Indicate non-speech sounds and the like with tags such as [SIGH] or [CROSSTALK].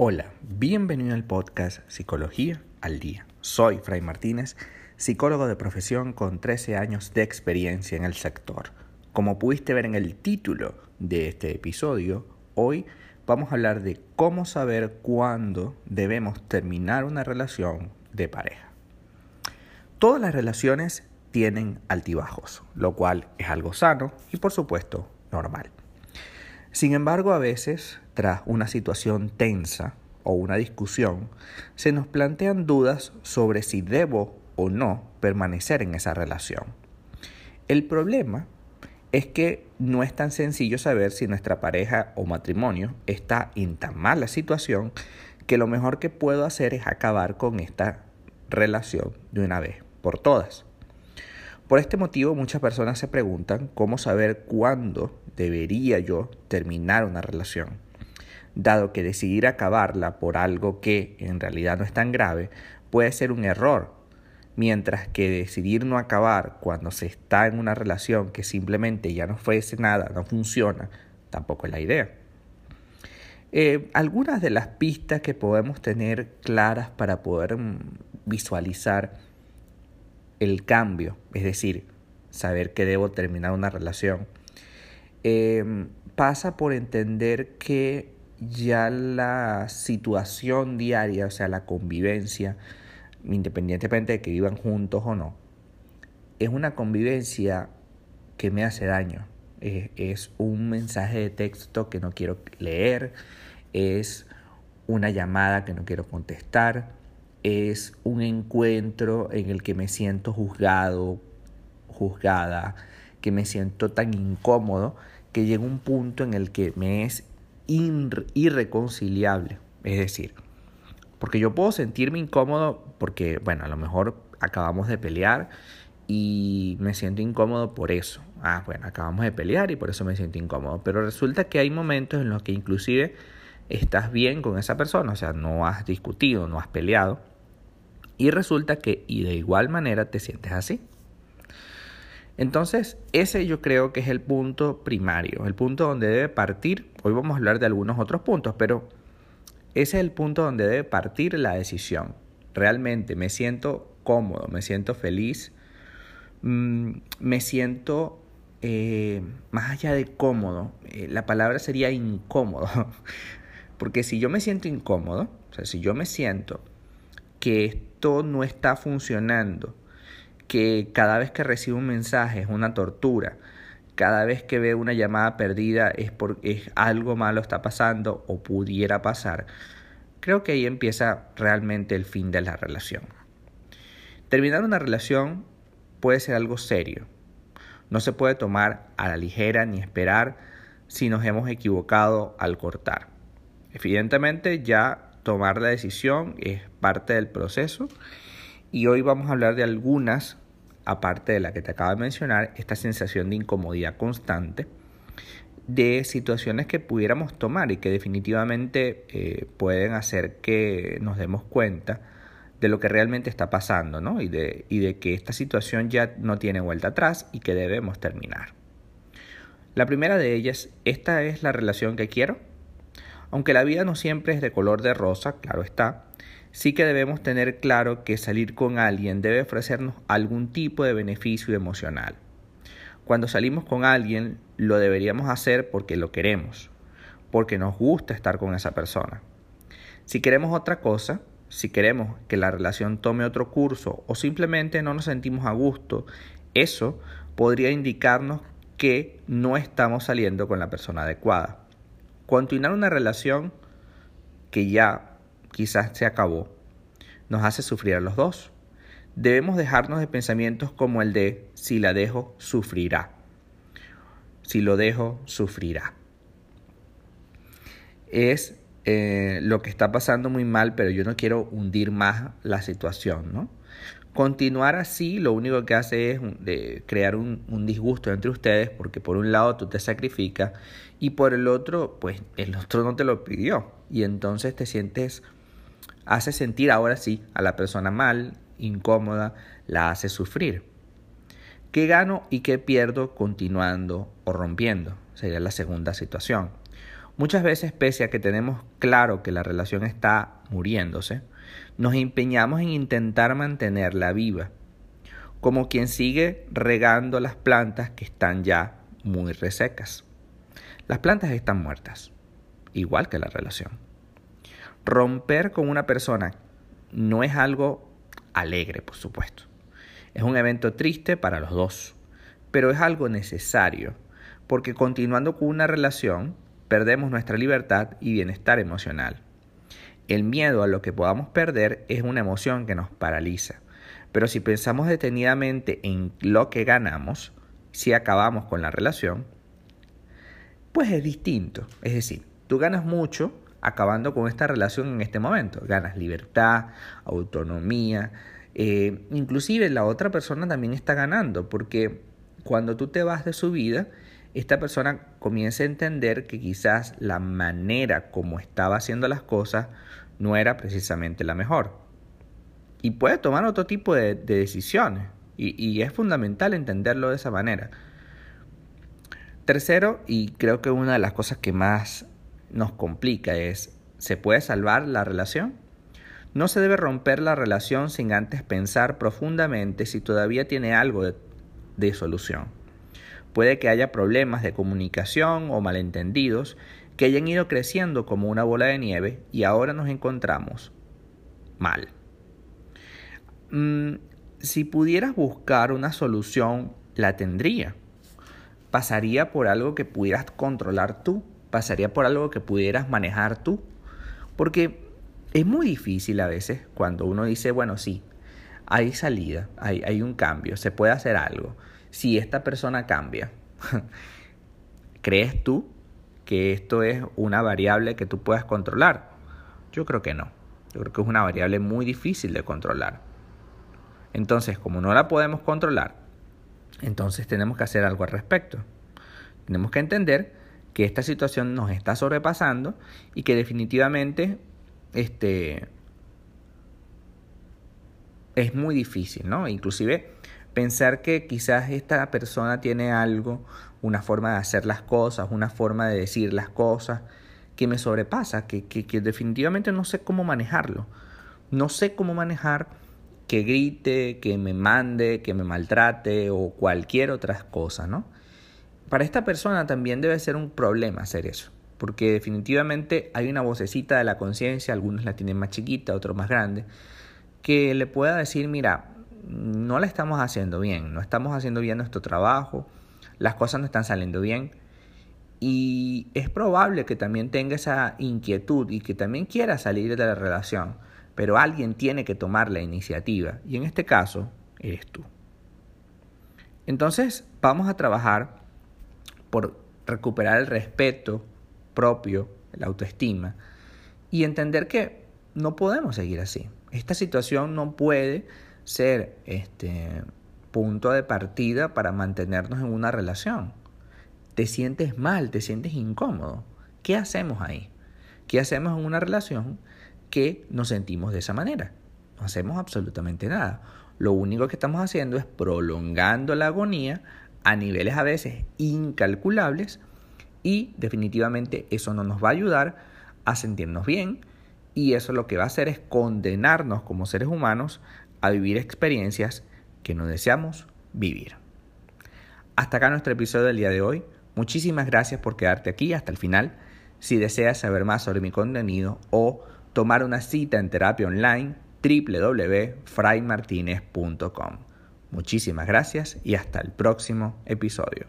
Hola, bienvenido al podcast Psicología al Día. Soy Fray Martínez, psicólogo de profesión con 13 años de experiencia en el sector. Como pudiste ver en el título de este episodio, hoy vamos a hablar de cómo saber cuándo debemos terminar una relación de pareja. Todas las relaciones tienen altibajos, lo cual es algo sano y por supuesto normal. Sin embargo, a veces, tras una situación tensa o una discusión, se nos plantean dudas sobre si debo o no permanecer en esa relación. El problema es que no es tan sencillo saber si nuestra pareja o matrimonio está en tan mala situación que lo mejor que puedo hacer es acabar con esta relación de una vez por todas. Por este motivo muchas personas se preguntan cómo saber cuándo debería yo terminar una relación, dado que decidir acabarla por algo que en realidad no es tan grave puede ser un error, mientras que decidir no acabar cuando se está en una relación que simplemente ya no ofrece nada, no funciona, tampoco es la idea. Eh, algunas de las pistas que podemos tener claras para poder mm, visualizar el cambio, es decir, saber que debo terminar una relación, em, pasa por entender que ya la situación diaria, o sea, la convivencia, independientemente de que vivan juntos o no, es una convivencia que me hace daño. es un mensaje de texto que no quiero leer, es una llamada que no quiero contestar, es un encuentro en el que me siento juzgado, juzgada, que me siento tan incómodo que llega un punto en el que me es irreconciliable. Es decir, porque yo puedo sentirme incómodo porque, bueno, a lo mejor acabamos de pelear y me siento incómodo por eso. Ah, bueno, acabamos de pelear y por eso me siento incómodo. Pero resulta que hay momentos en los que inclusive estás bien con esa persona, o sea, no has discutido, no has peleado, y resulta que y de igual manera te sientes así. Entonces, ese yo creo que es el punto primario, el punto donde debe partir, hoy vamos a hablar de algunos otros puntos, pero ese es el punto donde debe partir la decisión. Realmente me siento cómodo, me siento feliz, mm, me siento eh, más allá de cómodo, eh, la palabra sería incómodo. [LAUGHS] Porque si yo me siento incómodo, o sea, si yo me siento que esto no está funcionando, que cada vez que recibo un mensaje es una tortura, cada vez que veo una llamada perdida es porque algo malo está pasando o pudiera pasar, creo que ahí empieza realmente el fin de la relación. Terminar una relación puede ser algo serio. No se puede tomar a la ligera ni esperar si nos hemos equivocado al cortar. Evidentemente ya tomar la decisión es parte del proceso y hoy vamos a hablar de algunas, aparte de la que te acabo de mencionar, esta sensación de incomodidad constante de situaciones que pudiéramos tomar y que definitivamente eh, pueden hacer que nos demos cuenta de lo que realmente está pasando ¿no? y, de, y de que esta situación ya no tiene vuelta atrás y que debemos terminar. La primera de ellas, ¿esta es la relación que quiero? Aunque la vida no siempre es de color de rosa, claro está, sí que debemos tener claro que salir con alguien debe ofrecernos algún tipo de beneficio emocional. Cuando salimos con alguien lo deberíamos hacer porque lo queremos, porque nos gusta estar con esa persona. Si queremos otra cosa, si queremos que la relación tome otro curso o simplemente no nos sentimos a gusto, eso podría indicarnos que no estamos saliendo con la persona adecuada. Continuar una relación que ya quizás se acabó nos hace sufrir a los dos. Debemos dejarnos de pensamientos como el de si la dejo, sufrirá. Si lo dejo, sufrirá. Es eh, lo que está pasando muy mal, pero yo no quiero hundir más la situación, ¿no? Continuar así lo único que hace es crear un, un, disgusto entre ustedes porque por un lado tú te sacrificas y por el otro pues el otro no te lo pidió y entonces te sientes, hace sentir ahora sí a la persona mal, incómoda, la hace sufrir. ¿Qué gano y qué pierdo continuando o rompiendo? Sería la segunda situación. Muchas veces, pese a que tenemos claro que la relación está muriéndose, nos empeñamos en intentar mantenerla viva, como quien sigue regando las plantas que están ya muy resecas. Las plantas están muertas, igual que la relación. Romper con una persona no es algo alegre, por supuesto. Es un evento triste para los dos, pero es algo necesario, porque continuando con una relación, perdemos nuestra libertad y bienestar emocional. El miedo a lo que podamos perder es una emoción que nos paraliza. Pero si pensamos detenidamente en lo que ganamos, si acabamos con la relación, pues es distinto. Es decir, tú ganas mucho acabando con esta relación en este momento. Ganas libertad, autonomía, eh, inclusive la otra persona también está ganando, porque cuando tú te vas de su vida, esta persona comienza a entender que quizás la manera como estaba haciendo las cosas no era precisamente la mejor. Y puede tomar otro tipo de, decisiones. Y, es fundamental entenderlo de esa manera. Tercero, y creo que una de las cosas que más nos complica es, ¿se puede salvar la relación? No se debe romper la relación sin antes pensar profundamente si todavía tiene algo de, de solución. Puede que haya problemas de comunicación o malentendidos que hayan ido creciendo como una bola de nieve y ahora nos encontramos mal. Mm, si pudieras buscar una solución, la tendría. Pasaría por algo que pudieras controlar tú, pasaría por algo que pudieras manejar tú. Porque es muy difícil a veces cuando uno dice, bueno, sí, hay salida, hay, hay un cambio, se puede hacer algo si esta persona cambia. [LAUGHS] ¿Crees tú que esto es una variable que tú puedas controlar? Yo creo que no. Yo creo que es una variable muy difícil de controlar. Entonces, como no la podemos controlar, entonces tenemos que hacer algo al respecto. Tenemos que entender que esta situación nos está sobrepasando y que definitivamente este, es muy difícil, ¿no? Inclusive pensar que quizás esta persona tiene algo, una forma de hacer las cosas, una forma de decir las cosas que me sobrepasa, que, que, definitivamente no sé cómo manejarlo. No sé cómo manejar que grite, que me mande, que me maltrate o cualquier otra cosa, ¿no? Para esta persona también debe ser un problema hacer eso, porque definitivamente hay una vocecita de la conciencia, algunos la tienen más chiquita, otros más grande, que le pueda decir, mira, no la estamos haciendo bien, no estamos haciendo bien nuestro trabajo, las cosas no están saliendo bien. Y es probable que también tenga esa inquietud y que también quiera salir de la relación, pero alguien tiene que tomar la iniciativa y en este caso eres tú. Entonces vamos a trabajar por recuperar el respeto propio, la autoestima y entender que no podemos seguir así. Esta situación no puede ser este punto de partida para mantenernos en una relación. Te sientes mal, te sientes incómodo. ¿Qué hacemos ahí? ¿Qué hacemos en una relación que nos sentimos de esa manera? No hacemos absolutamente nada. Lo único que estamos haciendo es prolongando la agonía a niveles a veces incalculables y definitivamente eso no nos va a ayudar a sentirnos bien y eso lo que va a hacer es condenarnos como seres humanos a vivir experiencias que no deseamos vivir. Hasta acá nuestro episodio del día de hoy. Muchísimas gracias por quedarte aquí hasta el final. Si deseas saber más sobre mi contenido o tomar una cita en terapia online, www.fraymartinez.com. Muchísimas gracias y hasta el próximo episodio.